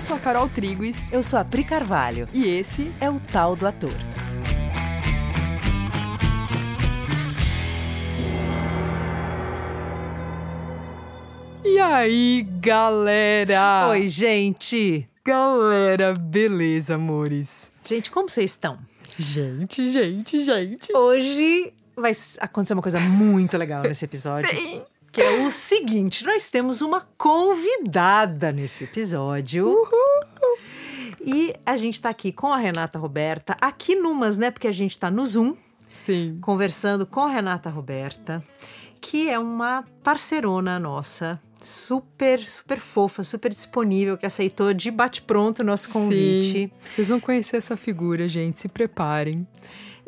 Eu sou a Carol Triguis. Eu sou a Pri Carvalho. E esse é o Tal do Ator. E aí, galera? Oi, gente. Galera, beleza, amores? Gente, como vocês estão? Gente, gente, gente. Hoje vai acontecer uma coisa muito legal nesse episódio. Sim. Que é o seguinte: nós temos uma convidada nesse episódio. Uhul. E a gente está aqui com a Renata Roberta, aqui numas, né? Porque a gente está no Zoom. Sim. Conversando com a Renata Roberta, que é uma parceirona nossa super, super fofa, super disponível, que aceitou de bate-pronto o nosso convite. Sim. Vocês vão conhecer essa figura, gente, se preparem.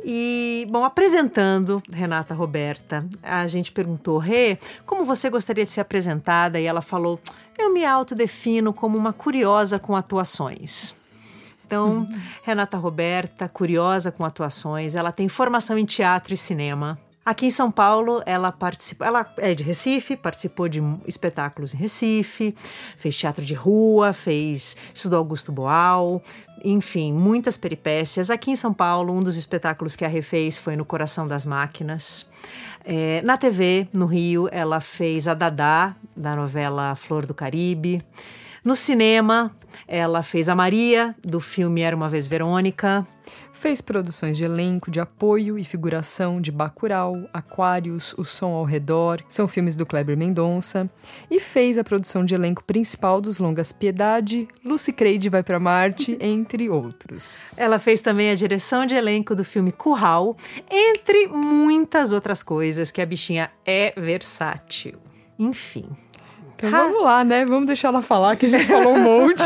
E, bom, apresentando Renata Roberta, a gente perguntou, Rê, como você gostaria de ser apresentada? E ela falou, eu me autodefino como uma curiosa com atuações. Então, uhum. Renata Roberta, curiosa com atuações, ela tem formação em teatro e cinema. Aqui em São Paulo, ela participou, ela é de Recife, participou de espetáculos em Recife, fez teatro de rua, fez estudou Augusto Boal, enfim, muitas peripécias. Aqui em São Paulo, um dos espetáculos que a refez foi no Coração das Máquinas. É, na TV, no Rio, ela fez a Dadá, da novela Flor do Caribe. No cinema, ela fez a Maria, do filme Era Uma Vez Verônica. Fez produções de elenco, de apoio e figuração de Bacurau, Aquários, O Som ao Redor, são filmes do Kleber Mendonça. E fez a produção de elenco principal dos longas Piedade, Lucy Creide Vai para Marte, entre outros. Ela fez também a direção de elenco do filme Curral, entre muitas outras coisas, que a bichinha é versátil. Enfim, então vamos lá, né? Vamos deixar ela falar, que a gente falou um monte.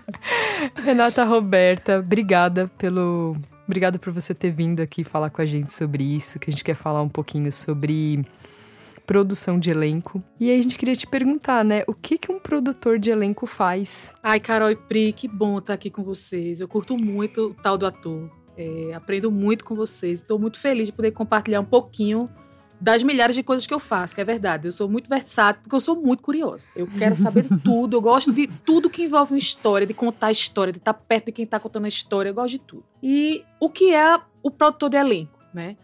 Renata Roberta, obrigada pelo. Obrigada por você ter vindo aqui falar com a gente sobre isso, que a gente quer falar um pouquinho sobre produção de elenco. E aí a gente queria te perguntar, né? O que que um produtor de elenco faz? Ai, Carol e Pri, que bom estar aqui com vocês. Eu curto muito o tal do ator. É, aprendo muito com vocês. Estou muito feliz de poder compartilhar um pouquinho das milhares de coisas que eu faço, que é verdade. Eu sou muito versátil porque eu sou muito curiosa. Eu quero saber tudo, eu gosto de tudo que envolve uma história, de contar a história, de estar perto de quem está contando a história, eu gosto de tudo. E o que é o produtor de elenco, né?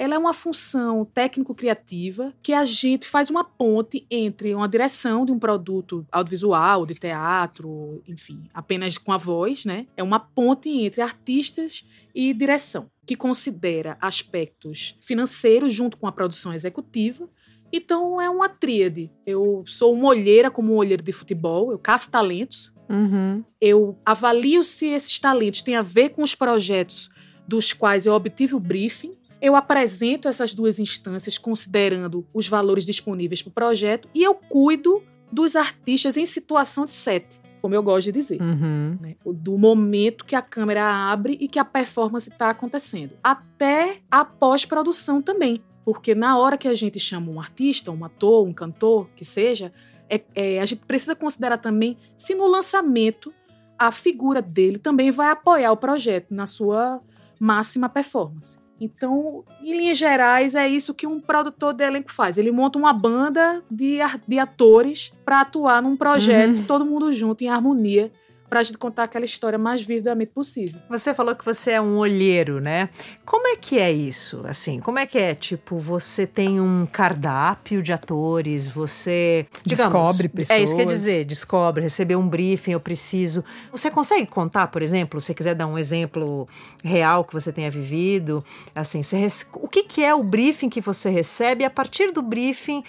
Ela é uma função técnico-criativa que a gente faz uma ponte entre uma direção de um produto audiovisual, de teatro, enfim, apenas com a voz, né? É uma ponte entre artistas e direção, que considera aspectos financeiros junto com a produção executiva. Então é uma tríade. Eu sou uma olheira como um olheiro de futebol, eu caço talentos, uhum. eu avalio se esses talentos têm a ver com os projetos dos quais eu obtive o briefing eu apresento essas duas instâncias considerando os valores disponíveis para o projeto e eu cuido dos artistas em situação de set, como eu gosto de dizer. Uhum. Né? Do momento que a câmera abre e que a performance está acontecendo. Até a pós-produção também. Porque na hora que a gente chama um artista, um ator, um cantor, que seja, é, é, a gente precisa considerar também se no lançamento a figura dele também vai apoiar o projeto na sua máxima performance. Então, em linhas gerais, é isso que um produtor de elenco faz. Ele monta uma banda de, de atores para atuar num projeto, uhum. todo mundo junto, em harmonia, para a gente contar aquela história mais vividamente possível. Você falou que você é um olheiro, né? Como é que é isso? Assim, como é que é? Tipo, você tem um cardápio de atores, você digamos, descobre pessoas. É isso que quer dizer, descobre, recebeu um briefing, eu preciso. Você consegue contar, por exemplo, se quiser dar um exemplo real que você tenha vivido, assim, você, o que, que é o briefing que você recebe? E a partir do briefing,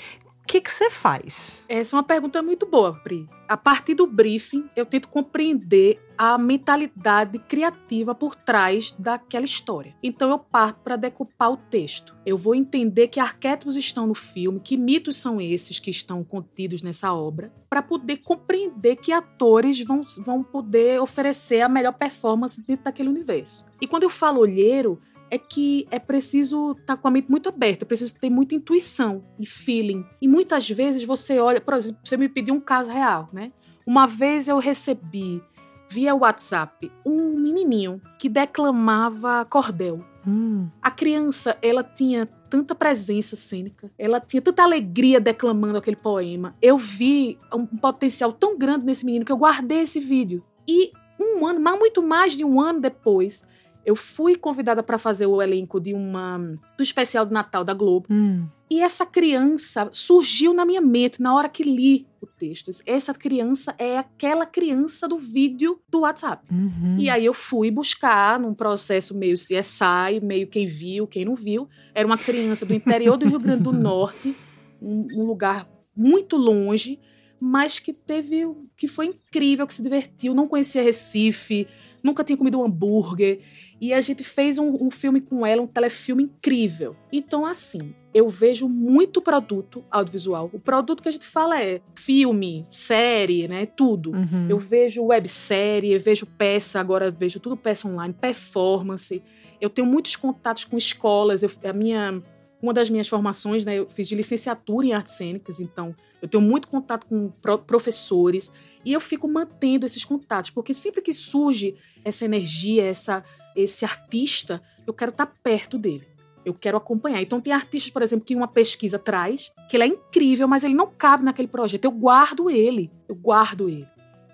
que, você faz? Essa é uma pergunta muito boa, Pri. A partir do briefing, eu tento compreender a mentalidade criativa por trás daquela história. Então eu parto para decupar o texto. Eu vou entender que arquétipos estão no filme, que mitos são esses que estão contidos nessa obra, para poder compreender que atores vão, vão poder oferecer a melhor performance dentro daquele universo. E quando eu falo olheiro, é que é preciso estar tá com a mente muito aberta, é preciso ter muita intuição e feeling. E muitas vezes você olha, por exemplo, você me pediu um caso real, né? Uma vez eu recebi via WhatsApp um menininho que declamava cordel. Hum. A criança, ela tinha tanta presença cênica, ela tinha tanta alegria declamando aquele poema. Eu vi um potencial tão grande nesse menino que eu guardei esse vídeo. E um ano, mas muito mais de um ano depois, eu fui convidada para fazer o elenco de uma do especial de Natal da Globo. Hum. E essa criança surgiu na minha mente na hora que li o texto. Essa criança é aquela criança do vídeo do WhatsApp. Uhum. E aí eu fui buscar num processo meio CSI, meio quem viu, quem não viu. Era uma criança do interior do Rio Grande do Norte, um, um lugar muito longe, mas que teve, que foi incrível, que se divertiu, não conhecia Recife, nunca tinha comido um hambúrguer. E a gente fez um, um filme com ela, um telefilme incrível. Então, assim, eu vejo muito produto audiovisual. O produto que a gente fala é filme, série, né? Tudo. Uhum. Eu vejo websérie, eu vejo peça, agora vejo tudo peça online, performance. Eu tenho muitos contatos com escolas. Eu, a minha, uma das minhas formações, né? Eu fiz de licenciatura em artes cênicas, então eu tenho muito contato com pro- professores e eu fico mantendo esses contatos, porque sempre que surge essa energia, essa, esse artista, eu quero estar perto dele. Eu quero acompanhar. Então tem artistas, por exemplo, que uma pesquisa traz, que ele é incrível, mas ele não cabe naquele projeto. Eu guardo ele. Eu guardo ele.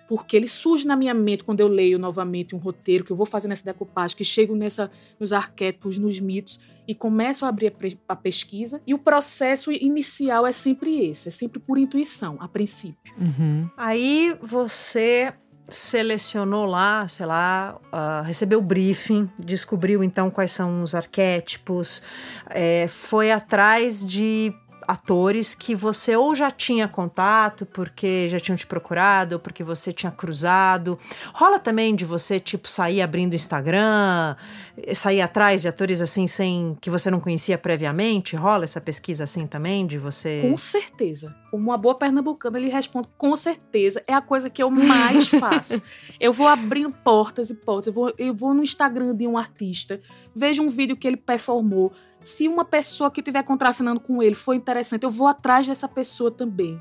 Porque ele surge na minha mente quando eu leio novamente um roteiro que eu vou fazer nessa decupagem, que chego nessa, nos arquétipos, nos mitos e começo a abrir a, pre- a pesquisa. E o processo inicial é sempre esse, é sempre por intuição, a princípio. Uhum. Aí você selecionou lá, sei lá, ah, recebeu o briefing, descobriu então quais são os arquétipos, é, foi atrás de atores que você ou já tinha contato porque já tinham te procurado, ou porque você tinha cruzado. Rola também de você, tipo, sair abrindo o Instagram, sair atrás de atores assim sem que você não conhecia previamente? Rola essa pesquisa assim também de você? Com certeza. Uma boa pernambucana, ele responde com certeza. É a coisa que eu mais faço. eu vou abrindo portas e portas. Eu vou, eu vou no Instagram de um artista, vejo um vídeo que ele performou. Se uma pessoa que estiver contracenando com ele for interessante, eu vou atrás dessa pessoa também.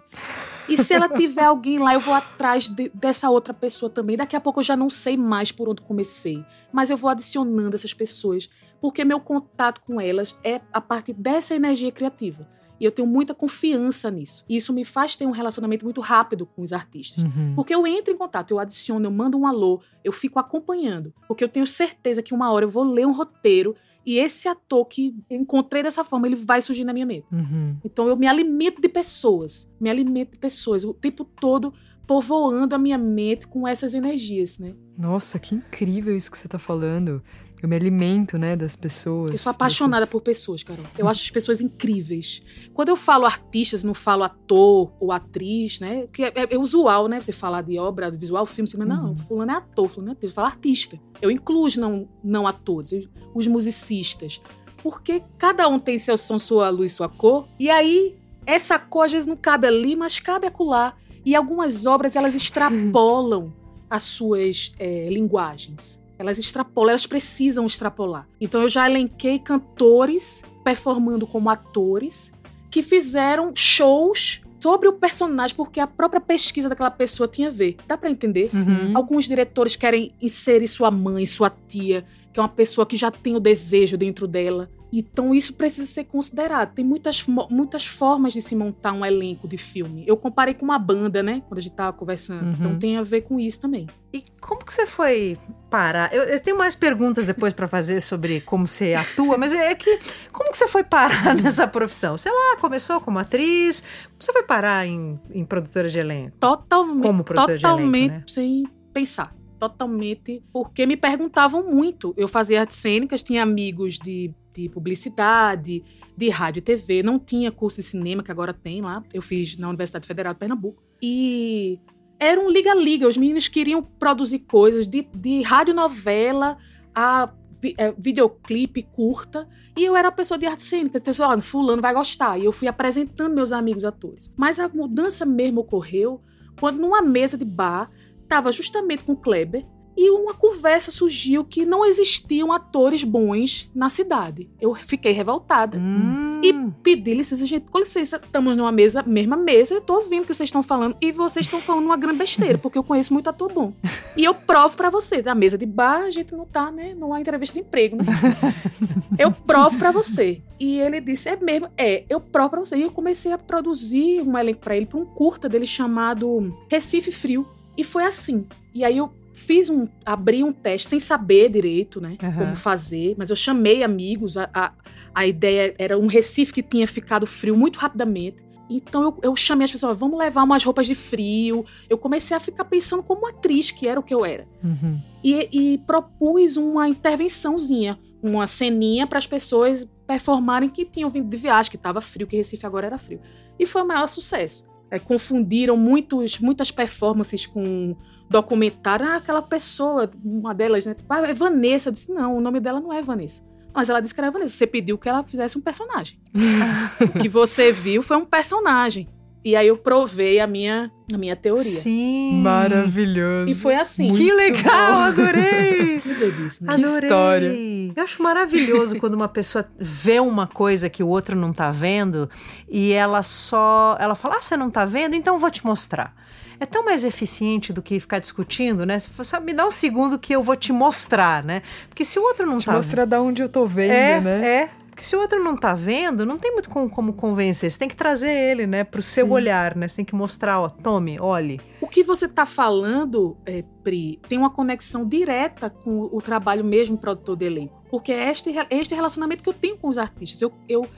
E se ela tiver alguém lá, eu vou atrás de- dessa outra pessoa também. Daqui a pouco eu já não sei mais por onde comecei. Mas eu vou adicionando essas pessoas, porque meu contato com elas é a partir dessa energia criativa. E eu tenho muita confiança nisso. E isso me faz ter um relacionamento muito rápido com os artistas. Uhum. Porque eu entro em contato, eu adiciono, eu mando um alô, eu fico acompanhando. Porque eu tenho certeza que uma hora eu vou ler um roteiro e esse ator que encontrei dessa forma, ele vai surgir na minha mente. Uhum. Então eu me alimento de pessoas, me alimento de pessoas, o tempo todo povoando a minha mente com essas energias, né? Nossa, que incrível isso que você tá falando. Eu me alimento, né, das pessoas. Eu sou apaixonada dessas- por pessoas, Carol. Eu acho as pessoas incríveis. Quando eu falo artistas, não falo ator ou atriz, né? Que é, é- é usual, né? Você falar de obra, de visual, filme, você, mas não, Uhum. fulano é ator, fulano é atriz. Eu falo artista. Eu incluo os não, não atores, os musicistas. Porque cada um tem seu som, sua luz, sua cor. E aí, essa cor às vezes não cabe ali, mas cabe acolá. E algumas obras, elas extrapolam as suas eh, linguagens. Elas extrapolam, elas precisam extrapolar. Então eu já elenquei cantores performando como atores que fizeram shows sobre o personagem, porque a própria pesquisa daquela pessoa tinha a ver. Dá pra entender? Uhum. Alguns diretores querem inserir sua mãe, sua tia, que é uma pessoa que já tem o desejo dentro dela. Então isso precisa ser considerado. Tem muitas, muitas formas de se montar um elenco de filme. Eu comparei com uma banda, né? Quando a gente tava conversando. Uhum. Então tem a ver com isso também. E como que você foi parar? Eu, eu tenho mais perguntas depois pra fazer sobre como você atua, mas é que como que você foi parar nessa profissão? Sei lá, começou como atriz, como você foi parar em, em produtora de elenco? Totalmente. Como produtora de totalmente elenco, né? sem pensar. Totalmente. Porque me perguntavam muito. Eu fazia artes cênicas, tinha amigos de, de publicidade, de rádio e TV. Não tinha curso de cinema, que agora tem lá. Eu fiz na Universidade Federal de Pernambuco. E era um liga-liga. Os meninos queriam produzir coisas de, de radionovela a vi- eh, videoclipe curta. E eu era a pessoa de artes cênicas. Então, eu ó, fulano vai gostar. E eu fui apresentando meus amigos atores. Mas a mudança mesmo ocorreu quando numa mesa de bar, tava justamente com o Kleber, E uma conversa surgiu que não existiam atores bons na cidade. Eu fiquei revoltada. Hum. E pedi licença, gente, com licença, estamos numa mesa, mesma mesa, eu tô ouvindo o que vocês estão falando e vocês estão falando uma grande besteira, porque eu conheço muito ator bom. E eu provo pra você, na mesa de bar, a gente não tá, né, numa entrevista de emprego, né? Eu provo pra você. E ele disse, é mesmo, é, eu provo pra você. E eu comecei a produzir um elenco pra ele, pra um curta dele chamado Recife Frio. E foi assim. E aí eu fiz um, abri um teste sem saber direito, né, Aham. como fazer, mas eu chamei amigos, a, a, a ideia era um Recife que tinha ficado frio muito rapidamente. Então eu, eu chamei as pessoas, vamos levar umas roupas de frio. Eu comecei a ficar pensando como atriz, que era o que eu era. Uhum. E, e propus uma intervençãozinha, uma ceninha para as pessoas performarem que tinham vindo de viagem, que estava frio, que Recife agora era frio. E foi o maior sucesso. É, confundiram muitos, muitas performances com documentário. Ah, aquela pessoa, uma delas, né? Ah, é Vanessa. Eu disse, não, o nome dela não é Vanessa. Mas ela disse que era Vanessa. Você pediu que ela fizesse um personagem. o que você viu foi um personagem. E aí eu provei a minha, a minha teoria. Sim. Maravilhoso. E foi assim. Que Muito legal, bom. adorei. Que delícia, né? Que Adorei. história. Eu acho maravilhoso quando uma pessoa vê uma coisa que o outro não tá vendo e ela só. Ela fala: Ah, você não tá vendo? Então eu vou te mostrar. É tão mais eficiente do que ficar discutindo, né? Você fala, "Só me dá um segundo que eu vou te mostrar, né? Porque se o outro não Te tá mostrar da onde eu tô vendo, é, né? é. Porque se o outro não tá vendo, não tem muito como, como convencer. Você tem que trazer ele, né, pro seu Sim. olhar, né? Você tem que mostrar, ó, tome, olhe. O que você está falando, é, Pri, tem uma conexão direta com o trabalho mesmo produtor de elenco. Porque é este, é este relacionamento que eu tenho com os artistas. Eu, eu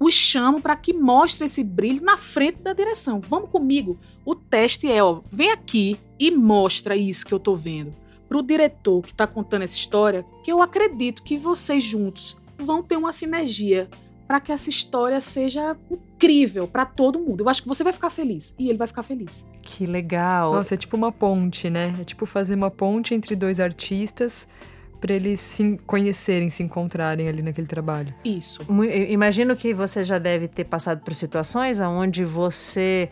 os chamo para que mostre esse brilho na frente da direção. Vamos comigo. O teste é, ó, vem aqui e mostra isso que eu tô vendo. Pro diretor que tá contando essa história, que eu acredito que vocês juntos vão ter uma sinergia para que essa história seja incrível para todo mundo. Eu acho que você vai ficar feliz e ele vai ficar feliz. Que legal. Nossa, é tipo uma ponte, né? É tipo fazer uma ponte entre dois artistas pra eles se conhecerem, se encontrarem ali naquele trabalho. Isso. Eu Imagino que você já deve ter passado por situações onde você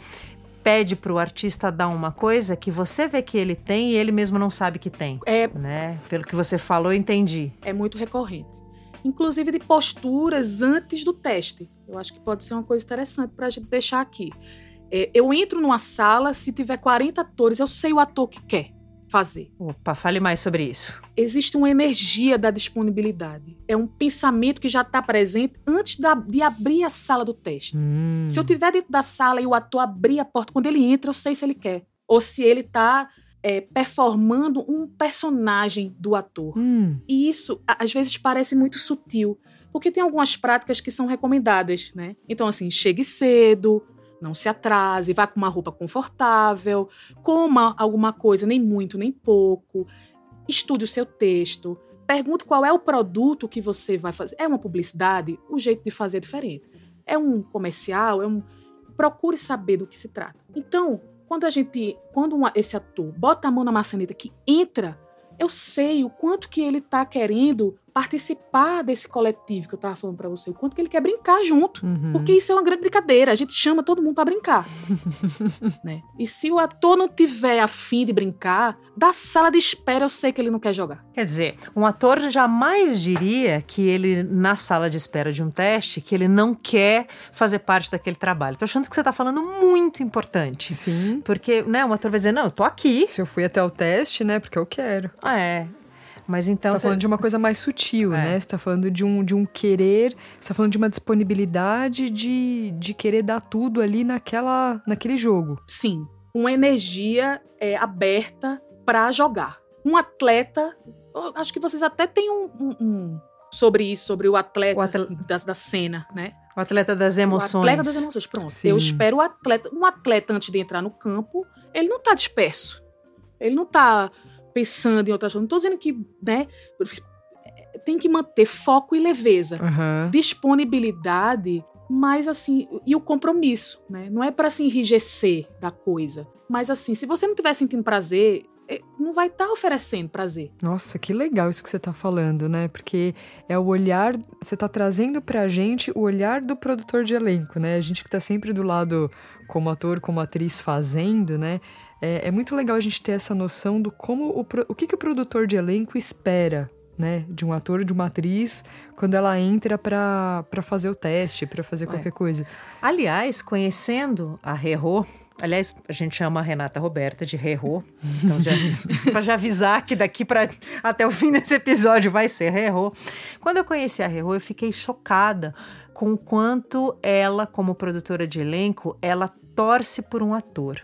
pede pro artista dar uma coisa que você vê que ele tem e ele mesmo não sabe que tem, É, né? Pelo que você falou, eu entendi. é muito recorrente. Inclusive de posturas antes do teste. Eu acho que pode ser uma coisa interessante para a gente deixar aqui. É, eu entro numa sala, se tiver 40 atores, eu sei o ator que quer fazer. Opa, fale mais sobre isso. Existe uma energia da disponibilidade. É um pensamento que já está presente antes da- de abrir a sala do teste. Hum. Se eu tiver dentro da sala e o ator abrir a porta, quando ele entra, eu sei se ele quer. Ou se ele está performando um personagem do ator. Hum, E isso, às vezes, parece muito sutil, porque tem algumas práticas que são recomendadas, né? Então, assim, chegue cedo, não se atrase, vá com uma roupa confortável, coma alguma coisa, nem muito, nem pouco, estude o seu texto, pergunte qual é o produto que você vai fazer. É uma publicidade? O jeito de fazer é diferente. É um comercial? É um. Procure saber do que se trata. Então, quando a gente. Quando uma- esse ator bota a mão na maçaneta que entra eu sei o quanto que ele tá querendo participar desse coletivo que eu tava falando pra você, o quanto que ele quer brincar junto. uhum. Porque isso é uma grande brincadeira, a gente chama todo mundo pra brincar. né? E se o ator não tiver afim de brincar, da sala de espera eu sei que ele não quer jogar. Quer dizer, um ator jamais diria que ele, na sala de espera de um teste, que ele não quer fazer parte daquele trabalho. Tô achando que você tá falando muito importante. Sim. Porque, né, um ator vai dizer, não, eu tô aqui. Se eu fui até o teste, né? Porque eu quero. É. Mas então. você tá você- falando de uma coisa mais sutil, É. né? Você tá falando de um, de um querer, você tá falando de uma disponibilidade de, de querer dar tudo ali naquela, naquele jogo. Sim, uma energia é, aberta pra jogar. Um atleta, acho que vocês até têm um, um- um sobre isso, sobre o atleta, O atle- Da, da cena, né? O atleta das O emoções. atleta das emoções, pronto. Sim. Eu espero o atleta. Um atleta, antes de entrar no campo, ele não tá disperso. Ele não tá pensando em outras coisas. Não tô dizendo que, né? Tem que manter foco e leveza. Aham. Disponibilidade, mas assim, e o compromisso, né? Não é pra se enrijecer da coisa. Mas assim, se você não estiver sentindo prazer, é, não, vai estar tá oferecendo prazer. Nossa, que legal isso que você está falando, né? Porque é o olhar, você está trazendo para a gente o olhar do produtor de elenco, né? A gente que está sempre do lado como ator, como atriz fazendo, né? É, é, muito legal a gente ter essa noção do como o, o que, que o produtor de elenco espera né, de um ator, de uma atriz, quando ela entra para fazer o teste, para fazer qualquer coisa. Aliás, conhecendo a Rerô, aliás, a gente chama a Renata Roberta de Rerô, então já, para já avisar que daqui para até o fim desse episódio vai ser Rerô. Quando eu conheci a Rerô, eu fiquei chocada com o quanto ela, como produtora de elenco, ela torce por um ator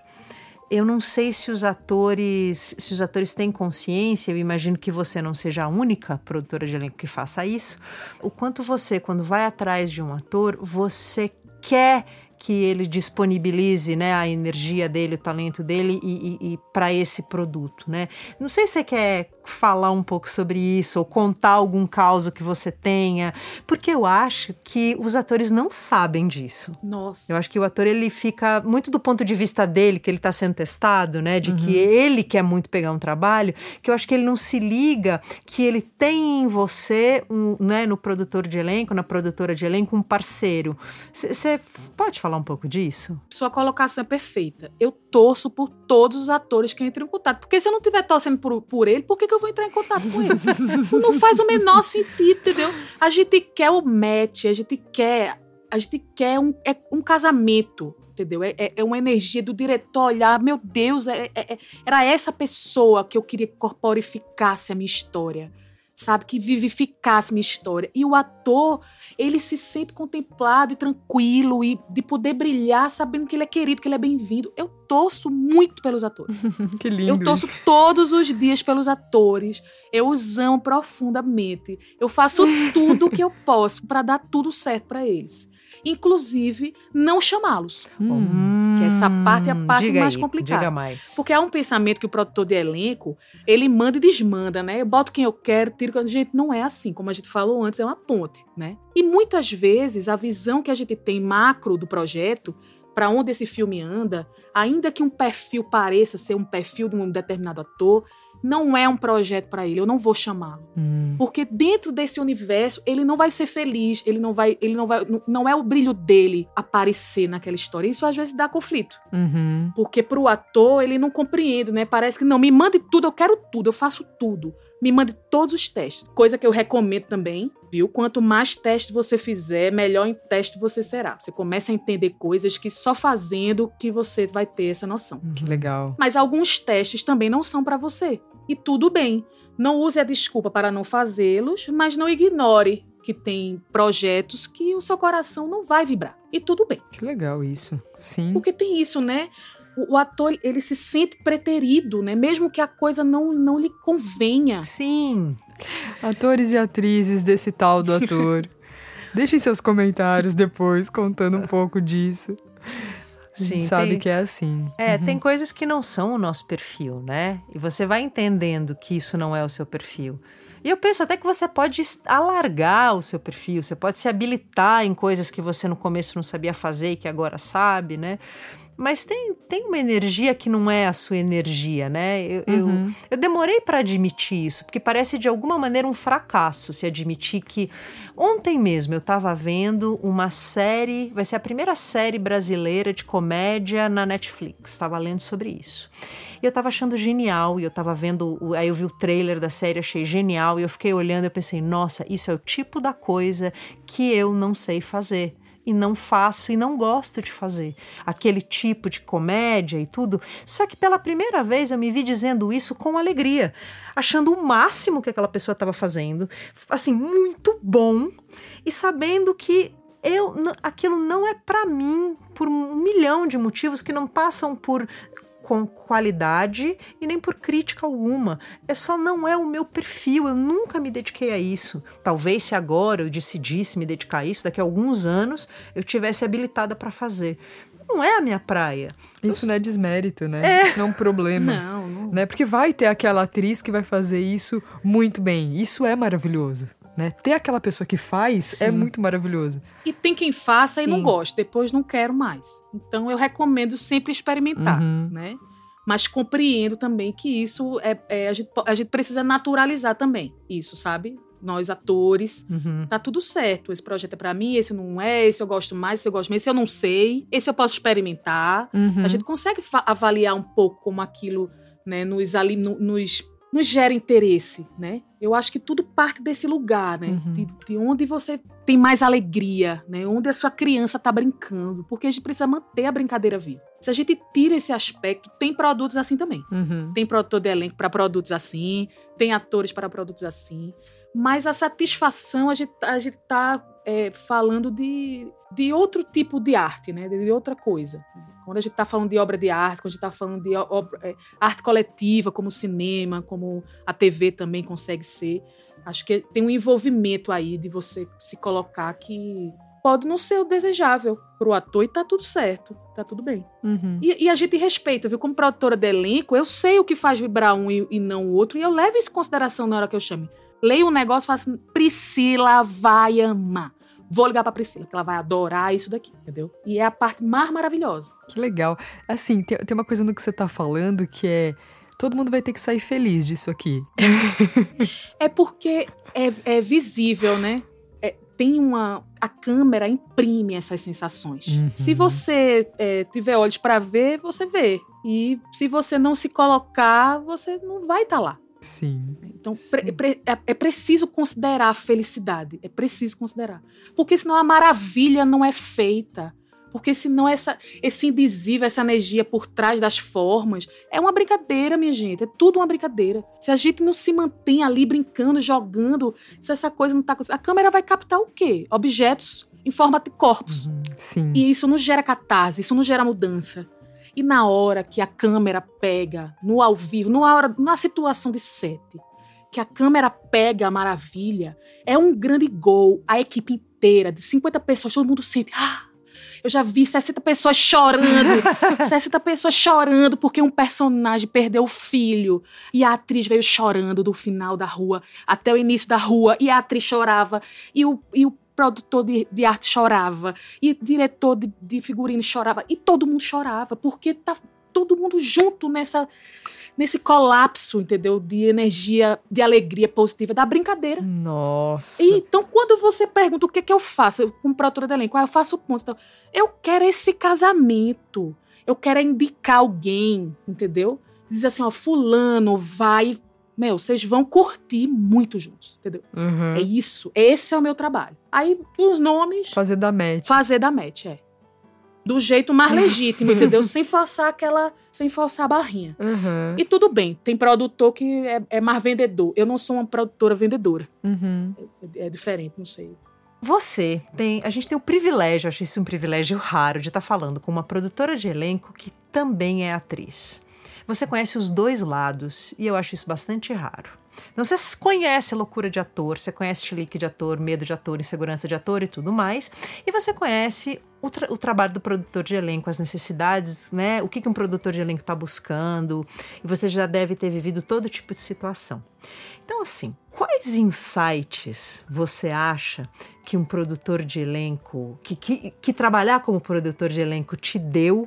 eu não sei se os atores, se os atores têm consciência, eu imagino que você não seja a única produtora de elenco que faça isso. O quanto você, quando vai atrás de um ator, você quer que ele disponibilize né, a energia dele, o talento dele e, e, e para esse produto, né? Não sei se você quer falar um pouco sobre isso ou contar algum caso que você tenha, porque eu acho que os atores não sabem disso. Nossa. Eu acho que o ator ele fica muito do ponto de vista dele, que ele está sendo testado, né, de uhum. que ele quer muito pegar um trabalho, que eu acho que ele não se liga que ele tem em você, um, né, no produtor de elenco, na produtora de elenco, um parceiro. Você pode falar um pouco disso? Sua colocação é perfeita. Eu torço por todos os atores que entram em contato, porque se eu não estiver torcendo por, por ele, por que, que eu vou entrar em contato com ele? não faz o menor sentido, entendeu? A gente quer o match, a gente quer, a gente quer um, é um casamento, entendeu? É, é, é, uma energia do diretor olhar, meu Deus, é, é, é era essa pessoa que eu queria que corporificasse a minha história sabe? Que vivificasse minha história. E o ator, ele se sente contemplado e tranquilo e de poder brilhar sabendo que ele é querido, que ele é bem-vindo. Eu torço muito pelos atores. que lindo. Eu torço todos os dias pelos atores. Eu os amo profundamente. Eu faço tudo o que eu posso para dar tudo certo para eles inclusive não chamá-los. Hum, que essa parte é a parte mais aí, complicada. Mais. Porque há um pensamento que o produtor de elenco, ele manda e desmanda, né? Eu boto quem eu quero, tiro quando a gente não é assim, como a gente falou antes, é uma ponte, né? E muitas vezes a visão que a gente tem macro do projeto para onde esse filme anda, ainda que um perfil pareça ser um perfil de um determinado ator, não é um projeto para ele, eu não vou chamá-lo. Hum. Porque dentro desse universo, ele não vai ser feliz, ele não vai, ele não vai, não é o brilho dele aparecer naquela história. Isso às vezes dá conflito. Uhum. Porque pro ator, ele não compreende, né? Parece que não, me mande tudo, eu quero tudo, eu faço tudo. Me mande todos os testes. Coisa que eu recomendo também, viu? Quanto mais testes você fizer, melhor em teste você será. Você começa a entender coisas que só fazendo que você vai ter essa noção. Que legal. Mas alguns testes também não são para você e tudo bem. Não use a desculpa para não fazê-los, mas não ignore que tem projetos que o seu coração não vai vibrar. E tudo bem. Que legal isso. Sim. Porque tem isso, né? O, ator, ele se sente preterido, né? Mesmo que a coisa não, não lhe convenha. Sim. Atores e atrizes desse tal do ator. Deixem seus comentários depois contando um pouco disso. Sim, sabe tem, que é assim. É, uhum. tem coisas que não são o nosso perfil, né? E você vai entendendo que isso não é o seu perfil. E eu penso até que você pode alargar o seu perfil, você pode se habilitar em coisas que você no começo não sabia fazer e que agora sabe, né? Mas tem, tem uma energia que não é a sua energia, né? Eu, uhum. eu, eu, demorei para admitir isso, porque parece de alguma maneira um fracasso se admitir que. Ontem mesmo eu estava vendo uma série, vai ser a primeira série brasileira de comédia na Netflix, estava lendo sobre isso. E eu estava achando genial, e eu estava vendo, aí eu vi o trailer da série, achei genial, e eu fiquei olhando e pensei, nossa, isso é o tipo da coisa que eu não sei fazer e não faço e não gosto de fazer aquele tipo de comédia e tudo. Só que pela primeira vez eu me vi dizendo isso com alegria, achando o máximo que aquela pessoa estava fazendo, assim, muito bom e sabendo que eu aquilo não é para mim por um milhão de motivos que não passam por com qualidade e nem por crítica alguma. É só não é o meu perfil, eu nunca me dediquei a isso. Talvez se agora eu decidisse me dedicar a isso, daqui a alguns anos eu tivesse habilitada para fazer. Não é a minha praia. Isso não é desmérito, né? É. Isso não é um problema. Não, não. Né? Porque vai ter aquela atriz que vai fazer isso muito bem. Isso é maravilhoso. Né? Ter aquela pessoa que faz é Sim. é muito maravilhoso. E tem quem faça Sim. e não gosta, depois não quero mais. Então eu recomendo sempre experimentar, uhum. né? mas compreendo também que isso é, é a, gente, a gente precisa naturalizar também isso, sabe? Nós atores, Uhum. tá tudo certo. Esse projeto é pra mim, esse não é, esse eu gosto mais, esse eu gosto menos, esse eu não sei, esse eu posso experimentar. Uhum. A gente consegue avaliar um pouco como aquilo né, nos, ali, no- nos, nos gera interesse, né? Eu acho que tudo parte desse lugar, né? Uhum. De, de onde você tem mais alegria, né? Onde a sua criança tá brincando. Porque a gente precisa manter a brincadeira viva. Se a gente tira esse aspecto, tem produtos assim também. Uhum. Tem produtor de elenco para produtos assim, tem atores para produtos assim. Mas a satisfação, a gente, a gente tá é, falando de, de outro tipo de arte, né? De, de outra coisa. Quando a gente está falando de obra de arte, quando a gente está falando de obra- é, arte coletiva, como o cinema, como a TV também consegue ser, acho que tem um envolvimento aí de você se colocar que pode não ser o desejável pro ator e tá tudo certo, tá tudo bem. Uhum. E, e a gente respeita, viu? Como produtora de elenco, eu sei o que faz vibrar um e, e não o outro, e eu levo isso em consideração na hora que eu chame. Leio um negócio e falo assim: Priscila vai amar. Vou ligar pra Priscila, que ela vai adorar isso daqui, entendeu? E é a parte mais maravilhosa. Que legal. Assim, tem, tem uma coisa no que você tá falando que é. Todo mundo vai ter que sair feliz disso aqui. É porque é, é visível, né? É, tem uma. A câmera imprime essas sensações. Uhum. Se você é, tiver olhos pra ver, você vê. E se você não se colocar, você não vai estar lá. Sim. Então, Sim. pre- pre- é, é preciso considerar a felicidade. É preciso considerar. Porque senão a maravilha não é feita. Porque senão essa, esse indizível, essa energia por trás das formas, é uma brincadeira, minha gente. É tudo uma brincadeira. Se a gente não se mantém ali brincando, jogando, se essa coisa não tá... A câmera vai captar o quê? Objetos em forma de corpos. Uhum. Sim. E isso não gera catarse, isso não gera mudança. E na hora que a câmera pega, no ao vivo, numa, hora, numa situação de sete, que a câmera pega a maravilha, é um grande gol. A equipe inteira, de 50 pessoas, todo mundo sente. Ah, eu já vi 60 pessoas chorando. 60 pessoas chorando porque um personagem perdeu o filho. E a atriz veio chorando do final da rua até o início da rua. E a atriz chorava. E o, e o produtor de, de arte chorava. E o diretor de, de figurino chorava. E todo mundo chorava. Porque tá todo mundo junto nessa nesse colapso, entendeu? De energia, de alegria positiva, da brincadeira. Nossa. E, então, quando você pergunta o que, que eu faço, eu, como produtora de elenco, ah, eu faço pontos. Então, eu quero esse casamento. Eu quero é indicar alguém, entendeu? Dizer assim, ó, fulano, vai. Meu, vocês vão curtir muito juntos, entendeu? Uhum. É isso. Esse é o meu trabalho. Aí, os nomes, Fazer da match. fazer da match, é. Do jeito mais legítimo, entendeu? Sem forçar aquela. Sem forçar a barrinha. Uhum. E tudo bem, tem produtor que é, é mais vendedor. Eu não sou uma produtora vendedora. Uhum. É, é diferente, não sei. Você tem. A gente tem o privilégio, acho isso um privilégio raro, de estar falando com uma produtora de elenco que também é atriz. Você conhece os dois lados e eu acho isso bastante raro. Então você conhece a loucura de ator, você conhece chilique de ator, medo de ator, insegurança de ator e tudo mais. E você conhece o, tra- o trabalho do produtor de elenco, as necessidades, né? O que, que um produtor de elenco está buscando. E você já deve ter vivido todo tipo de situação. Então, assim, quais insights você acha que um produtor de elenco, que, que, que trabalhar como produtor de elenco te deu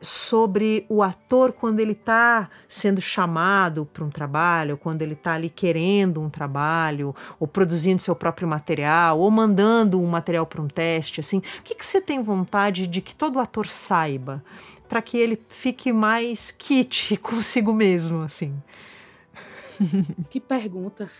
sobre o ator quando ele está sendo chamado para um trabalho, quando ele está ali querendo um trabalho, ou produzindo seu próprio material, ou mandando um material para um teste, assim, o que, que você tem vontade de que todo ator saiba para que ele fique mais kit consigo mesmo, assim? Que pergunta.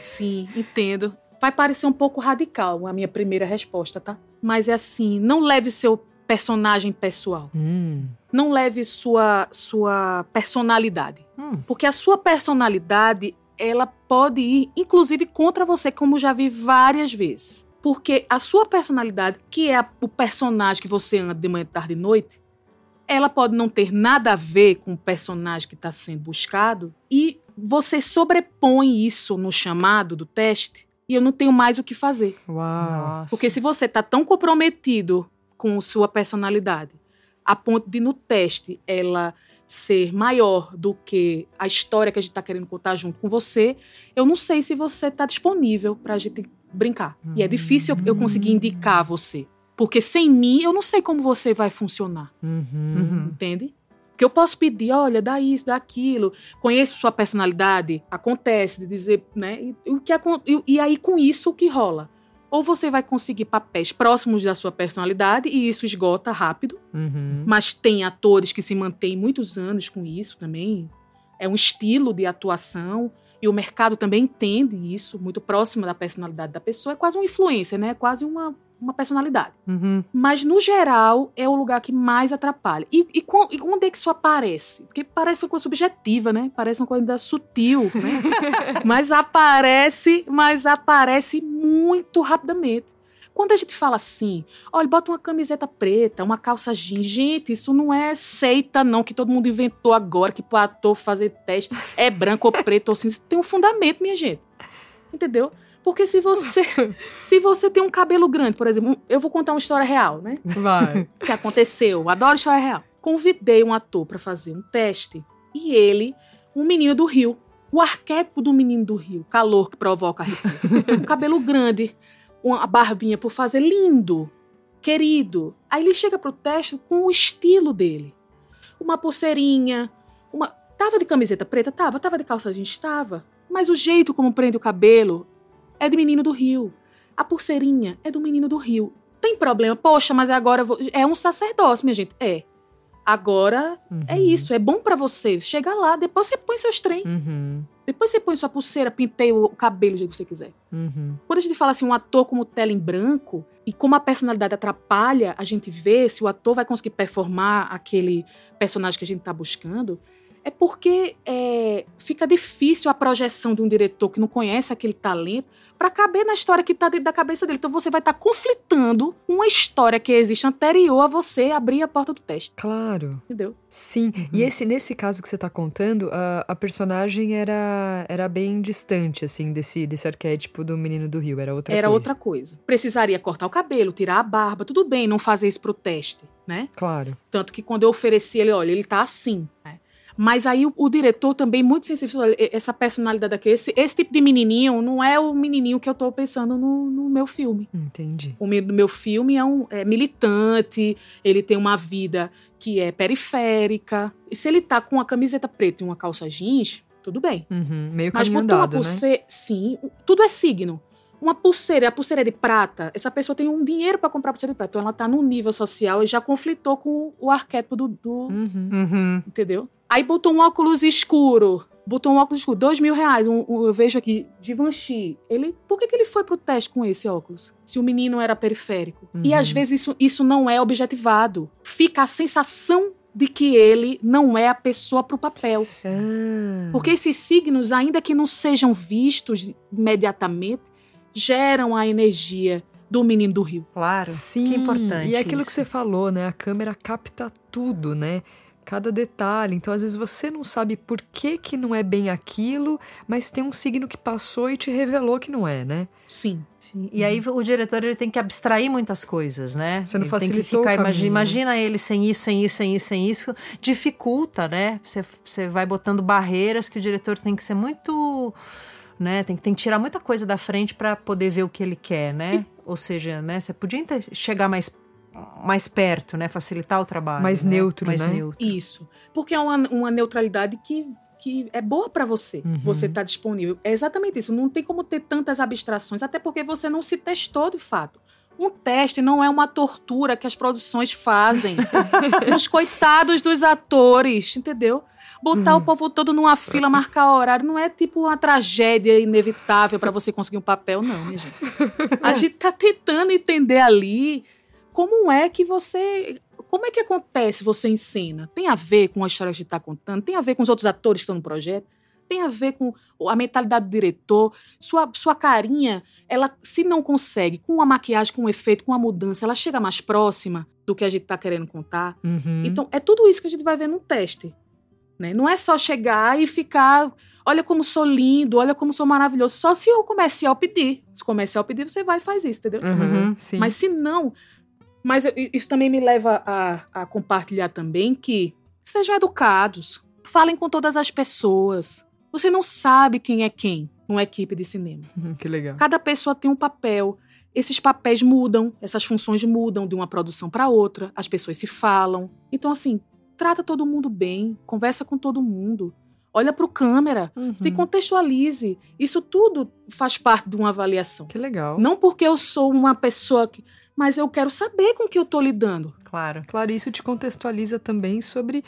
Sim, entendo. Vai parecer um pouco radical a minha primeira resposta, tá? Mas é assim, não leve seu personagem pessoal. Hum. Não leve sua sua personalidade. Hum, Porque a sua personalidade, ela pode ir, inclusive, contra você, como já vi várias vezes. Porque a sua personalidade, que é a- o personagem que você anda de manhã, tarde e noite, ela pode não ter nada a ver com o personagem que está sendo buscado. E você sobrepõe isso no chamado do teste, e eu não tenho mais o que fazer. Uau. Porque se você está tão comprometido com sua personalidade, a ponto de no teste ela ser maior do que a história que a gente está querendo contar junto com você, eu não sei se você está disponível para a gente brincar. E é difícil eu, eu conseguir indicar você. Porque sem mim, eu não sei como você vai funcionar, Uhum. Uhum. entende? Porque eu posso pedir, olha, dá isso, dá aquilo, conheço sua personalidade, acontece de dizer, né? E, o que, e, e aí com isso o que rola? Ou você vai conseguir papéis próximos da sua personalidade e isso esgota rápido, Uhum. mas tem atores que se mantêm muitos anos com isso também. É um estilo de atuação e o mercado também entende isso, muito próximo da personalidade da pessoa. É quase uma influência, né? É quase uma, uma personalidade. Uhum. Mas, no geral, é o lugar que mais atrapalha. E, e, com- e onde é que isso aparece? Porque parece uma coisa subjetiva, né? Parece uma coisa sutil, né? mas aparece, mas aparece muito rapidamente. Quando a gente fala assim, olha, bota uma camiseta preta, uma calça jeans, gente, isso não é seita não, que todo mundo inventou agora, que ator fazer teste é branco ou preto ou cinza. Isso tem um fundamento, minha gente. Entendeu? Porque se você, se você tem um cabelo grande, por exemplo, eu vou contar uma história real, né? Vai. que aconteceu. Adoro história real. Convidei um ator para fazer um teste e ele, um menino do Rio, o arquétipo do menino do Rio, calor que provoca arrepio, um cabelo grande, uma barbinha por fazer lindo, querido. Aí ele chega pro teste com o estilo dele. Uma pulseirinha, uma tava de camiseta preta, tava, tava de calça jeans, tava, mas o jeito como prende o cabelo é de menino do Rio. A pulseirinha é do menino do Rio tem problema. Poxa, mas agora vou- é um sacerdócio, minha gente. É. Agora é Uhum. isso, é bom pra você. Chega lá, depois você põe seus trem. Uhum. Depois você põe sua pulseira, penteia o cabelo do jeito que você quiser. Uhum. Quando a gente fala assim, um ator como tela em branco, e como a personalidade atrapalha a gente ver se o ator vai conseguir performar aquele personagem que a gente tá buscando, é porque é, fica difícil a projeção de um diretor que não conhece aquele talento para caber na história que tá dentro da cabeça dele. Então você vai estar conflitando com uma história que existe anterior a você abrir a porta do teste, Claro. entendeu? Sim. Uhum. E esse, nesse caso que você tá contando, a, a personagem era, era bem distante, assim, desse, desse arquétipo do menino do Rio. Era outra Era coisa. outra coisa. Precisaria cortar o cabelo, tirar a barba, tudo bem, não fazer isso pro teste, né? Claro. Tanto que quando eu ofereci ele, olha, ele tá assim. né? Mas aí o, o diretor também, muito sensível, essa personalidade aqui, esse, esse tipo de menininho não é o menininho que eu tô pensando no, no meu filme. Entendi. O menino do meu filme é um é militante, ele tem uma vida que é periférica. E se ele tá com uma camiseta preta e uma calça jeans, tudo bem. Uhum. Meio Mas botou uma andado, né? pulseira. Sim, tudo é signo. Uma pulseira, a pulseira é de prata, essa pessoa tem um dinheiro para comprar pulseira de prata. Então ela tá num nível social e já conflitou com o arquétipo do. do- Uhum. Uhum. Entendeu? Aí botou um óculos escuro. Botou um óculos escuro, dois mil reais. Um- um- eu vejo aqui, Givenchy. Ele, por que, que ele foi pro teste com esse óculos? Se o menino era periférico. E Uhum. às vezes isso, isso não é objetivado. Fica a sensação de que ele não é a pessoa pro papel. Ah. Porque esses signos, ainda que não sejam vistos imediatamente, geram a energia do menino do rio. Claro. Sim, que importante E é aquilo que isso. você falou, né? A câmera capta tudo, né? Cada detalhe. Então, às vezes, você não sabe por que, que não é bem aquilo, mas tem um signo que passou e te revelou que não é, né? Sim. Sim, E aí o diretor ele tem que abstrair muitas coisas, né? Você não ele tem que facilitou ficar, caminho, imagi- né? imagina ele sem isso, sem isso, sem isso, sem isso, dificulta, né? Você, você vai botando barreiras que o diretor tem que ser muito, né? Tem, que- tem que tirar muita coisa da frente para poder ver o que ele quer, né? Ou seja, né? Você podia chegar mais mais perto, né? Facilitar o trabalho. Mais né? neutro, mais né? neutro. Isso. Porque é uma, uma neutralidade que, que é boa pra você. Uhum. Você tá disponível. É exatamente isso. Não tem como ter tantas abstrações, até porque você não se testou de fato. Um teste não é uma tortura que as produções fazem. Os coitados dos atores, entendeu? Botar o povo todo numa fila, marcar horário, não é tipo uma tragédia inevitável pra você conseguir um papel, não, minha gente. A gente tá tentando entender ali como é que você. Como é que acontece você em cena? Tem a ver com a história que a gente está contando? Tem a ver com os outros atores que estão no projeto? Tem a ver com a mentalidade do diretor? Sua, sua carinha, ela, se não consegue, com a maquiagem, com o efeito, com a mudança, ela chega mais próxima do que a gente está querendo contar? Uhum. Então, é tudo isso que a gente vai ver no teste. Né? Não é só chegar e ficar. Olha como sou lindo, olha como sou maravilhoso. Só se o comercial pedir. Se o comercial pedir, você vai e faz isso, entendeu? Uhum. Sim. Mas se não. Mas eu- isso também me leva a, a compartilhar também que sejam educados. Falem com todas as pessoas. Você não sabe quem é quem numa equipe de cinema. Que legal. Cada pessoa tem um papel. Esses papéis mudam, essas funções mudam de uma produção para outra, as pessoas se falam. Então, assim, trata todo mundo bem, conversa com todo mundo, olha para o câmera, Uhum. se contextualize. Isso tudo faz parte de uma avaliação. Que legal. Não porque eu sou uma pessoa que. Mas eu quero saber com que eu tô lidando. Claro. Claro, isso te contextualiza também sobre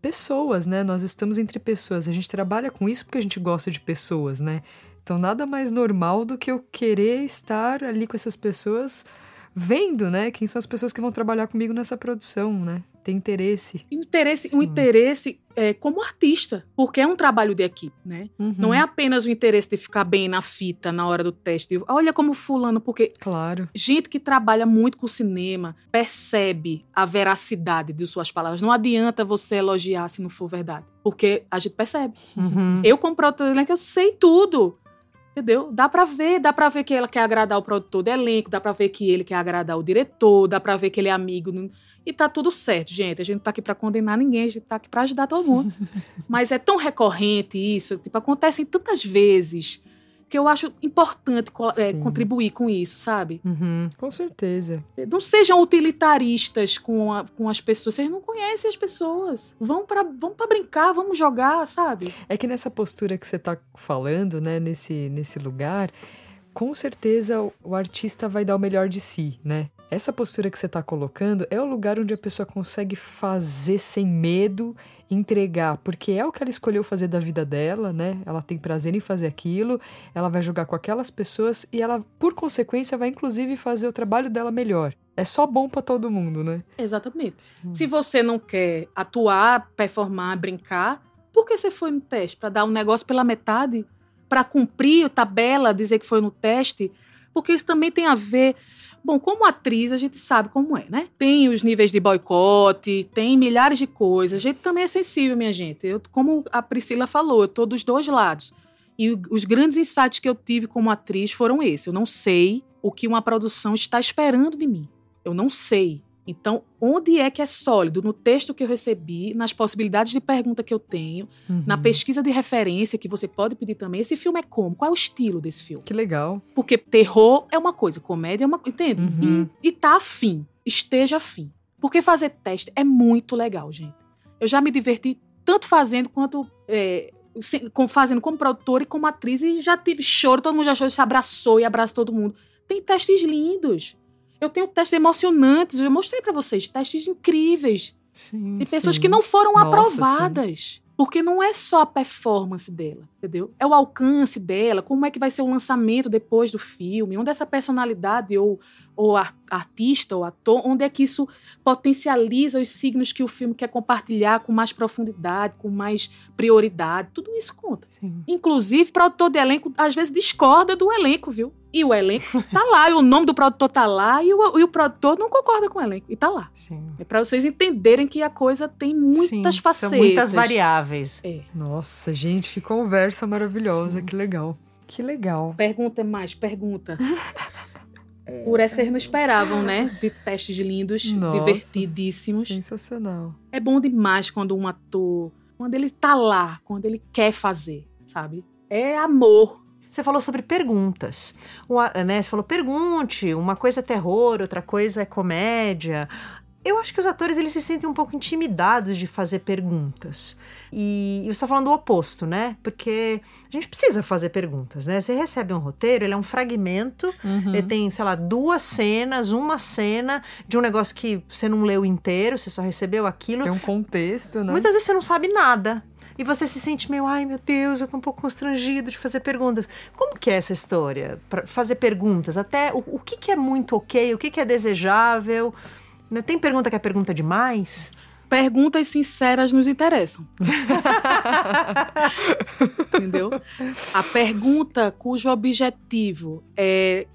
pessoas, né? Nós estamos entre pessoas. A gente trabalha com isso porque a gente gosta de pessoas, né? Então, nada mais normal do que eu querer estar ali com essas pessoas, vendo, né? Quem são as pessoas que vão trabalhar comigo nessa produção, né? Tem interesse. Interesse, um Sim. interesse é, como artista, porque é um trabalho de equipe, né? Uhum. Não é apenas o interesse de ficar bem na fita na hora do teste. Olha como fulano, porque Claro. gente que trabalha muito com cinema percebe a veracidade de suas palavras. Não adianta você elogiar se não for verdade, porque a gente percebe. Uhum. Eu como produtor de elenco, eu sei tudo. Entendeu? Dá pra ver, dá pra ver que ela quer agradar o produtor de elenco, dá pra ver que ele quer agradar o diretor, dá pra ver que ele é amigo. no- E tá tudo certo, gente. A gente não tá aqui pra condenar ninguém, a gente tá aqui pra ajudar todo mundo. Mas é tão recorrente isso, tipo, acontece tantas vezes que eu acho importante é, contribuir com isso, sabe? Uhum. Com certeza. Não sejam utilitaristas com, a- com as pessoas. Vocês não conhecem as pessoas. Vão pra, vão pra brincar, vamos jogar, sabe? É que nessa postura que você tá falando, né, nesse, nesse lugar, com certeza o artista vai dar o melhor de si, né? Essa postura que você tá colocando é o lugar onde a pessoa consegue fazer sem medo, entregar, porque é o que ela escolheu fazer da vida dela, né? Ela tem prazer em fazer aquilo, ela vai jogar com aquelas pessoas e ela, por consequência, vai inclusive fazer o trabalho dela melhor. É só bom pra todo mundo, né? Exatamente. Se você não quer atuar, performar, brincar, por que você foi no teste? Pra dar um negócio pela metade? Pra cumprir tabela, dizer que foi no teste? Porque isso também tem a ver. Bom, como atriz, a gente sabe como é, né? Tem os níveis de boicote, tem milhares de coisas. A gente também é sensível, minha gente. Eu, como a Priscila falou, eu tô dos dois lados. E os grandes insights que eu tive como atriz foram esses. Eu não sei o que uma produção está esperando de mim. Eu não sei. Então, onde é que é sólido? No texto que eu recebi, nas possibilidades de pergunta que eu tenho, na Uhum. pesquisa de referência que você pode pedir também. Esse filme é como? Qual é o estilo desse filme? Que legal. Porque terror é uma coisa, comédia é uma coisa, entende? Uhum. E, e tá afim, esteja afim. Porque fazer teste é muito legal, gente. Eu já me diverti tanto fazendo quanto é, fazendo como produtora e como atriz e já tive choro, todo mundo já chorou, se abraçou e abraça todo mundo. Tem testes lindos. Eu tenho testes emocionantes, eu mostrei pra vocês, testes incríveis. Sim. De pessoas sim. que não foram Nossa, aprovadas. Porque não é só a performance dela, entendeu? É o alcance dela, como é que vai ser o lançamento depois do filme, onde essa personalidade ou, ou ar- artista ou ator, onde é que isso potencializa os signos que o filme quer compartilhar com mais profundidade, com mais prioridade. Tudo isso conta. Sim. Inclusive, produtor de elenco às vezes discorda do elenco, viu? E o elenco tá lá, e o nome do produtor tá lá, e o, e o produtor não concorda com o elenco, e tá lá. Sim. É pra vocês entenderem que a coisa tem muitas Sim, facetas. São muitas variáveis. É. Nossa, gente, que conversa maravilhosa, que legal. Que legal. Pergunta mais, pergunta. Por essa não esperavam, né? De testes lindos, Nossa, divertidíssimos. Sensacional. É bom demais quando um ator, quando ele tá lá, quando ele quer fazer, sabe? É amor. Você falou sobre perguntas. O né, você falou pergunte, uma coisa é terror, outra coisa é comédia. Eu acho que os atores eles se sentem um pouco intimidados de fazer perguntas. E, e você está falando do oposto, né? Porque a gente precisa fazer perguntas, né? Você recebe um roteiro, ele é um fragmento, Uhum. ele tem, sei lá, duas cenas, uma cena de um negócio que você não leu inteiro, você só recebeu aquilo. Tem um contexto, né? Muitas vezes você não sabe nada. E você se sente meio, ai meu Deus, eu tô um pouco constrangido de fazer perguntas. Como que é essa história? Pra fazer perguntas, até o, o que, que é muito ok, o que, que é desejável. Né, Tem pergunta que é pergunta demais? Perguntas sinceras nos interessam. Entendeu? A pergunta cujo objetivo é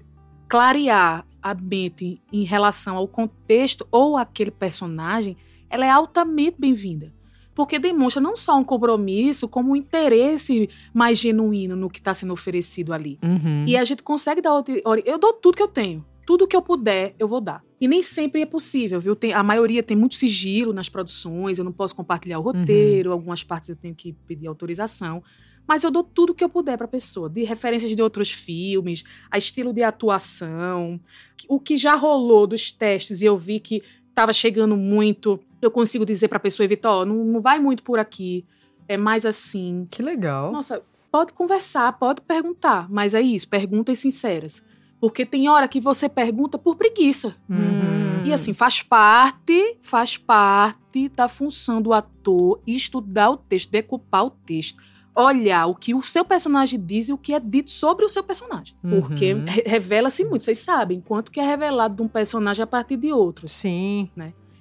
clarear a mente em relação ao contexto ou aquele personagem, ela é altamente bem-vinda. Porque demonstra não só um compromisso, como um interesse mais genuíno no que está sendo oferecido ali. Uhum. E a gente consegue dar. Eu dou tudo que eu tenho. Tudo que eu puder, eu vou dar. E nem sempre é possível, viu? Tem, a maioria tem muito sigilo nas produções, eu não posso compartilhar o roteiro, algumas partes eu tenho que pedir autorização. Mas eu dou tudo que eu puder pra pessoa, de referências de outros filmes, a estilo de atuação, o que já rolou dos testes e eu vi que estava chegando muito. eu consigo dizer pra pessoa evitar, ó, não, não vai muito por aqui, é mais assim. Que legal. Nossa, pode conversar, pode perguntar, mas é isso, perguntas sinceras. Porque tem hora que você pergunta por preguiça. Uhum. E assim, faz parte, faz parte da função do ator estudar o texto, decupar o texto, olhar o que o seu personagem diz e o que é dito sobre o seu personagem. Uhum. Porque re- revela-se muito, vocês sabem, quanto que é revelado de um personagem a partir de outros. Sim.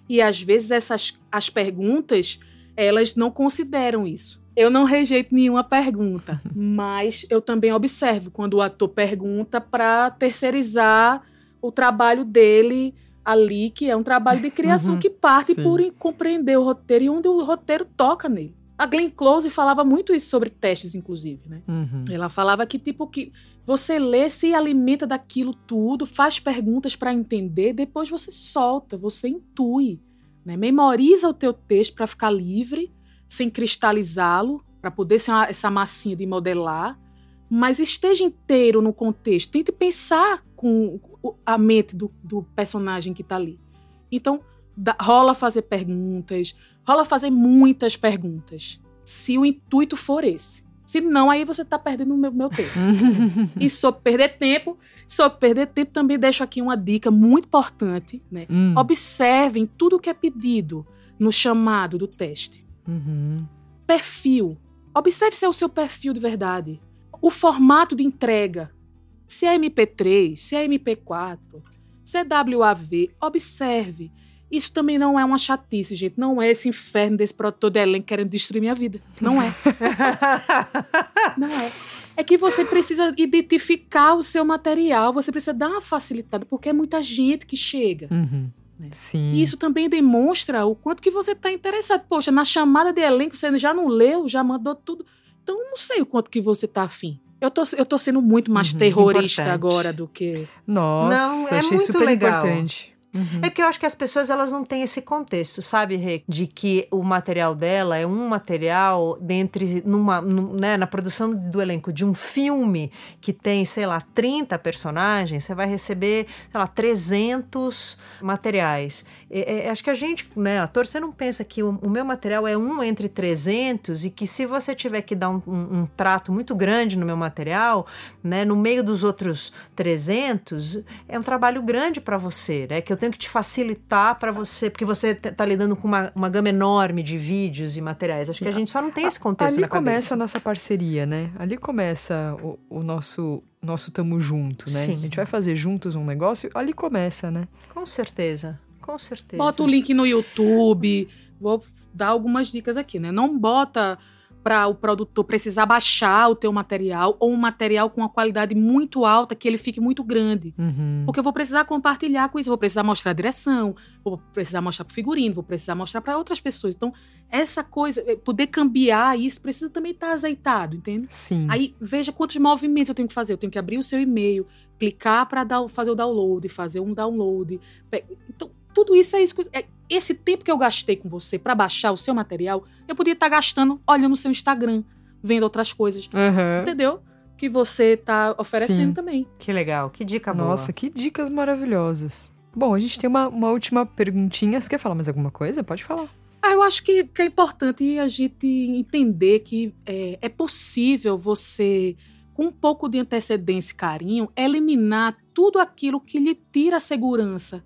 E às vezes essas as perguntas, elas não consideram isso. Eu não rejeito nenhuma pergunta, mas eu também observo quando o ator pergunta para terceirizar o trabalho dele ali, que é um trabalho de criação Uhum, que parte sim. por compreender o roteiro e onde o roteiro toca nele. A Glenn Close falava muito isso sobre testes, inclusive, né? Uhum. Ela falava que, tipo, que você lê, se alimenta daquilo tudo, faz perguntas para entender, depois você solta, você intui, né? Memoriza o teu texto para ficar livre, sem cristalizá-lo, para poder ser uma- essa massinha de modelar, mas esteja inteiro no contexto. Tente pensar com a mente do, do personagem que tá ali. Então, dá- rola fazer perguntas, rola fazer muitas perguntas, se o intuito for esse. Se não, aí você tá perdendo o meu, meu tempo. e sobre perder tempo, sobre perder tempo, também deixo aqui uma dica muito importante, né? Hum. Observem tudo o que é pedido no chamado do teste. Uhum. Perfil. Observe se é o seu perfil de verdade. O formato de entrega. Se é MP3, se é MP4, se é WAV, observe. Isso também não é uma chatice, gente. Não é esse inferno desse produtor de elenco querendo destruir minha vida. Não é. Não é. É que você precisa identificar o seu material, você precisa dar uma facilitada, porque é muita gente que chega. Uhum. É. Sim. E isso também demonstra o quanto que você está interessado. Poxa, na chamada de elenco você já não leu, já mandou tudo. Então eu não sei o quanto que você tá afim. Eu tô, eu tô sendo muito mais Uhum, terrorista importante. agora do que. Nossa, Não, é achei muito super legal. importante. Uhum. É porque eu acho que as pessoas elas não têm esse contexto, sabe, Rê? De que o material dela é um material dentre numa, num- né, na produção do elenco de um filme que tem, sei lá, 30 personagens, você vai receber, sei lá, 300 materiais. É, é, acho que a gente, né, ator, você não pensa que o, o meu material é um entre 300 e que se você tiver que dar um, um- um trato muito grande no meu material, né, no meio dos outros 300, é um trabalho grande para você, né? Que eu tenho que te facilitar para você, porque você t- tá lidando com uma, uma gama enorme de vídeos e materiais. Acho Sim. que a gente só não tem esse contexto Ali na cabeça. começa a nossa parceria, né? Ali começa o, o nosso nosso tamo junto, né? Sim. A gente vai fazer juntos um negócio, ali começa, né? Com certeza, com certeza. Bota o link no YouTube. Vou dar algumas dicas aqui, né? Não bota para o produtor precisar baixar o teu material ou um material com uma qualidade muito alta que ele fique muito grande. Uhum. Porque eu vou precisar compartilhar com isso, vou precisar mostrar a direção, vou precisar mostrar para figurino, vou precisar mostrar para outras pessoas. Então, essa coisa, eh, poder cambiar isso precisa também estar azeitado, entende? Sim. Aí veja quantos movimentos eu tenho que fazer. Eu tenho que abrir o seu e-mail, clicar para fazer o download, fazer um download. Então, tudo isso é isso. que- é- Esse tempo que eu gastei com você para baixar o seu material, eu podia estar gastando olhando o seu Instagram, vendo outras coisas. Aham. Entendeu? Que você tá oferecendo Sim. também. Que legal, que dica boa. Nossa, que dicas maravilhosas. Bom, a gente tem uma, uma última perguntinha. Você quer falar mais alguma coisa? Pode falar. Ah, eu acho que, que é importante a gente entender que é, é possível você, com um pouco de antecedência e carinho, eliminar tudo aquilo que lhe tira a segurança.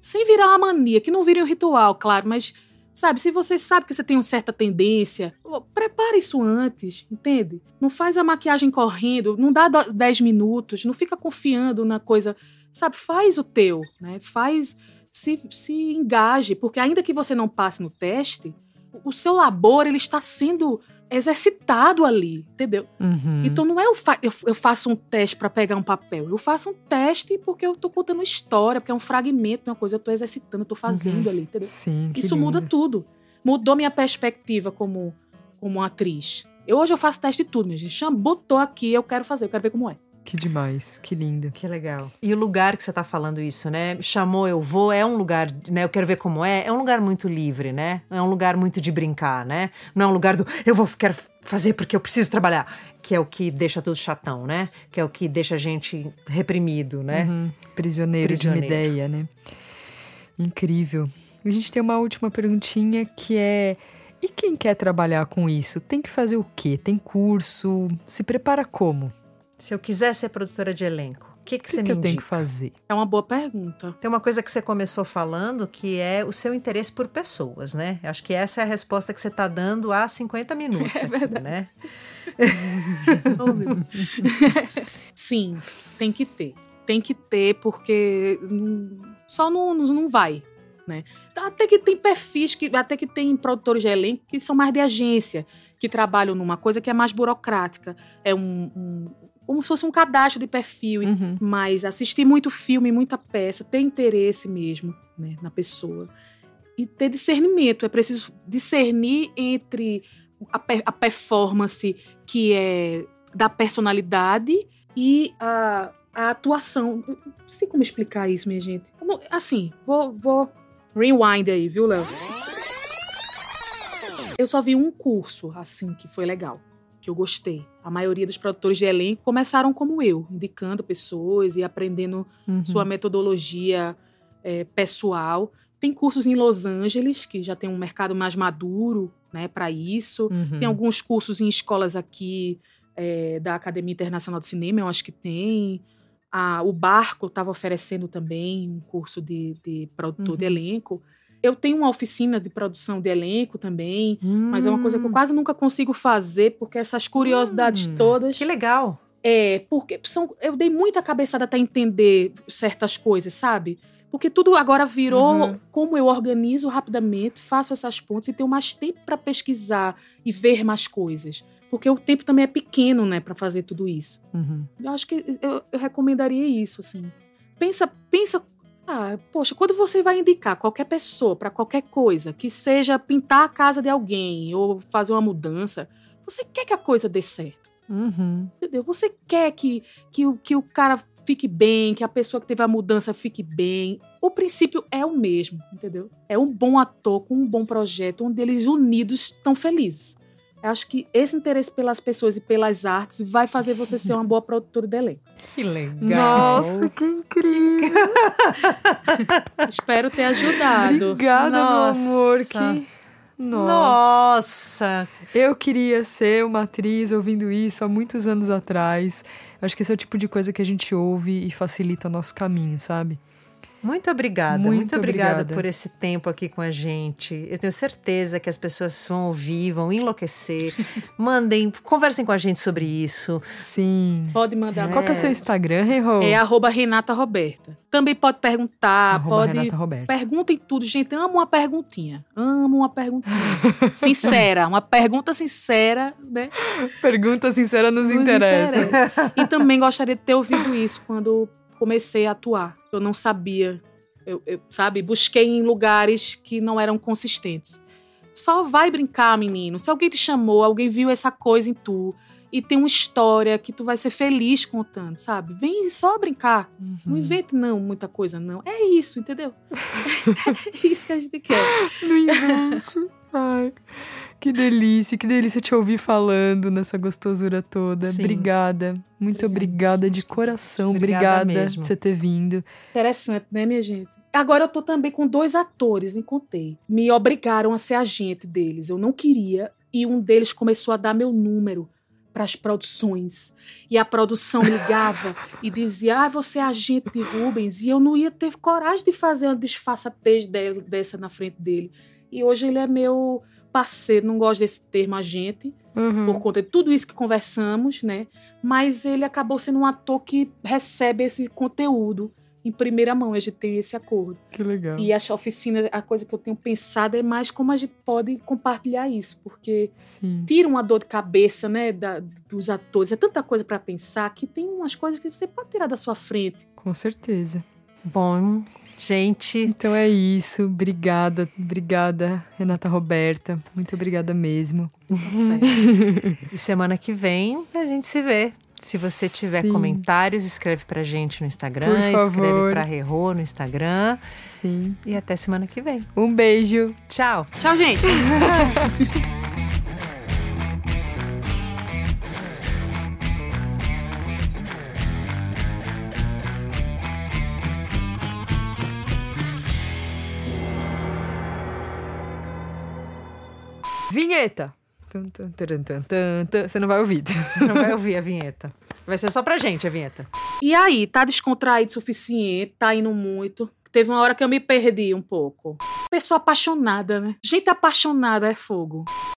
Sem virar uma mania, que não vire um ritual, claro, mas, sabe, se você sabe que você tem uma certa tendência, prepare isso antes, entende? Não faz a maquiagem correndo, não dá do- 10 minutos, não fica confiando na coisa, sabe? Faz o teu, né? Faz se, se engaje, porque ainda que você não passe no teste, o seu labor ele está sendo exercitado ali, entendeu? Uhum. Então não é eu, fa eu, eu faço um teste para pegar um papel, eu faço um teste porque eu tô contando história, porque é um fragmento de uma coisa, eu tô exercitando, eu tô fazendo ali, entendeu? Sim, Isso muda tudo. Mudou minha perspectiva como, como atriz. Eu, hoje eu faço teste de tudo, minha gente. Botou aqui, eu quero fazer, eu quero ver como é. Que demais, que lindo. Que legal. E o lugar que você está falando isso, né? Chamou, eu vou, é um lugar, né? Eu quero ver como é. É um lugar muito livre, né? É um lugar muito de brincar, né? Não é um lugar do eu vou, quero fazer porque eu preciso trabalhar. Que é o que deixa tudo chatão, né? Que é o que deixa a gente reprimido, né? Uhum. Prisioneiro, de uma Prisioneiro. ideia, né? Incrível. a gente tem uma última perguntinha que é: e quem quer trabalhar com isso? Tem que fazer o quê? Tem curso? Se prepara como? Se eu quiser ser produtora de elenco, o que, que, O você que, me que eu tenho indica? que fazer? É uma boa pergunta. Tem uma coisa que você começou falando que é o seu interesse por pessoas, né? Eu Acho que essa é a resposta que você está dando há 50 minutos É aqui, né? Oh. Sim, tem que ter. Tem que ter, porque não- só não, não não vai. Né? Até que tem perfis, que, até que tem produtores de elenco que são mais de agência, que trabalham numa coisa que é mais burocrática. É um, um- como se fosse um cadastro de perfil. Uhum. Mas assistir muito filme, muita peça, ter interesse mesmo né, na pessoa. E ter discernimento. É preciso discernir entre a, pe- a performance que é da personalidade e a, a atuação. Eu Não sei como explicar isso, minha gente. Como- Assim, vou, vou rewind aí, viu, Léo? Eu só vi um curso, assim, que foi legal que eu gostei. A maioria dos produtores de elenco começaram como eu, indicando pessoas e aprendendo Uhum. sua metodologia é, pessoal. Tem cursos em Los Angeles, que já tem um mercado mais maduro né, para isso. Uhum. Tem alguns cursos em escolas aqui é, da Academia Internacional de Cinema, eu acho que tem. Ah, o Barco estava oferecendo também um curso de, de produtor de Uhum. elenco. Eu tenho uma oficina de produção de elenco também, mas é uma coisa que eu Hum, quase nunca consigo fazer, porque essas curiosidades Hum, todas. Que legal. É, porque são, eu dei muita cabeçada até entender certas coisas, sabe? Porque tudo agora virou Uhum. como eu organizo rapidamente, faço essas pontes e tenho mais tempo para pesquisar e ver mais coisas. Porque o tempo também é pequeno, né, para fazer tudo isso. uhum. Eu acho que eu, eu recomendaria isso, assim. Pensa, pensa, ah, poxa, quando você vai indicar qualquer pessoa para qualquer coisa, que seja pintar a casa de alguém ou fazer uma mudança, você quer que a coisa dê certo. Uhum. Entendeu? Você quer que, que, o, que o cara fique bem, que a pessoa que teve a mudança fique bem. O princípio é o mesmo, entendeu? É um bom ator com um bom projeto, onde eles unidos estão felizes. Eu acho que esse interesse pelas pessoas e pelas artes vai fazer você ser uma boa produtora de elenco. Que legal. Nossa, que incrível! Espero ter ajudado. Obrigada, Nossa. meu amor. Que... Nossa. Nossa. Eu queria ser uma atriz ouvindo isso há muitos anos atrás. Acho que esse é o tipo de coisa que a gente ouve e facilita nosso caminho, sabe? Muito obrigada, Muito muito, obrigada, obrigada. por esse tempo aqui com a gente. Eu tenho certeza que as pessoas vão ouvir, vão enlouquecer. Mandem, conversem com a gente sobre isso. Sim. Pode mandar. Qual que é o seu Instagram, Rerô? É arroba Renata Roberta. Também pode perguntar, Arroba pode Renata Roberta. Perguntem tudo, gente. Amo uma perguntinha. Amo uma perguntinha. sincera. Uma pergunta sincera, né? Pergunta sincera nos, Nos interessa. interessa. E também gostaria de ter ouvido isso quando comecei a atuar. Eu não sabia. Eu, eu, sabe? Busquei em lugares que não eram consistentes. Só vai brincar, menino. Se alguém te chamou, alguém viu essa coisa em tu e tem uma história que tu vai ser feliz contando, sabe? Vem só brincar. Não Uhum. invente, não, muita coisa, não. É isso, entendeu? é isso que a gente quer. Não invente. Ai, que delícia, que delícia te ouvir falando nessa gostosura toda. Sim. Obrigada. Muito Sim. obrigada de coração. Obrigada Obrigada, mesmo. de você ter vindo. Interessante, né, minha gente? Agora eu tô também com dois atores, nem contei. Me obrigaram a ser agente deles. Eu não queria. E um deles começou a dar meu número para as produções. E a produção ligava e dizia: Ah, você é agente de Rubens. E eu não ia ter coragem de fazer uma disfarçatez de- dessa na frente dele. E hoje ele é meu parceiro, não gosto desse termo agente, Uhum. por conta de tudo isso que conversamos, né? Mas ele acabou sendo um ator que recebe esse conteúdo em primeira mão. A gente tem esse acordo. Que legal. E essa oficina, a coisa que eu tenho pensado é mais como a gente pode compartilhar isso, porque Sim. tira uma dor de cabeça, né, da- dos atores. É tanta coisa para pensar que tem umas coisas que você pode tirar da sua frente. Com certeza. Bom, gente, Então é isso. Obrigada, obrigada, Renata Roberta. Muito obrigada mesmo. e semana que vem a gente se vê. Se você tiver Sim. comentários, escreve pra gente no Instagram, escreve pra Rerô no Instagram. Sim. E até semana que vem. Um beijo. Tchau. Tchau, gente. Vinheta. Você não vai ouvir. Você não vai ouvir a vinheta. Vai ser só pra gente a vinheta. E aí, tá descontraído o suficiente, tá indo muito. Teve uma hora que eu me perdi um pouco. Pessoa apaixonada, né? Gente apaixonada é fogo.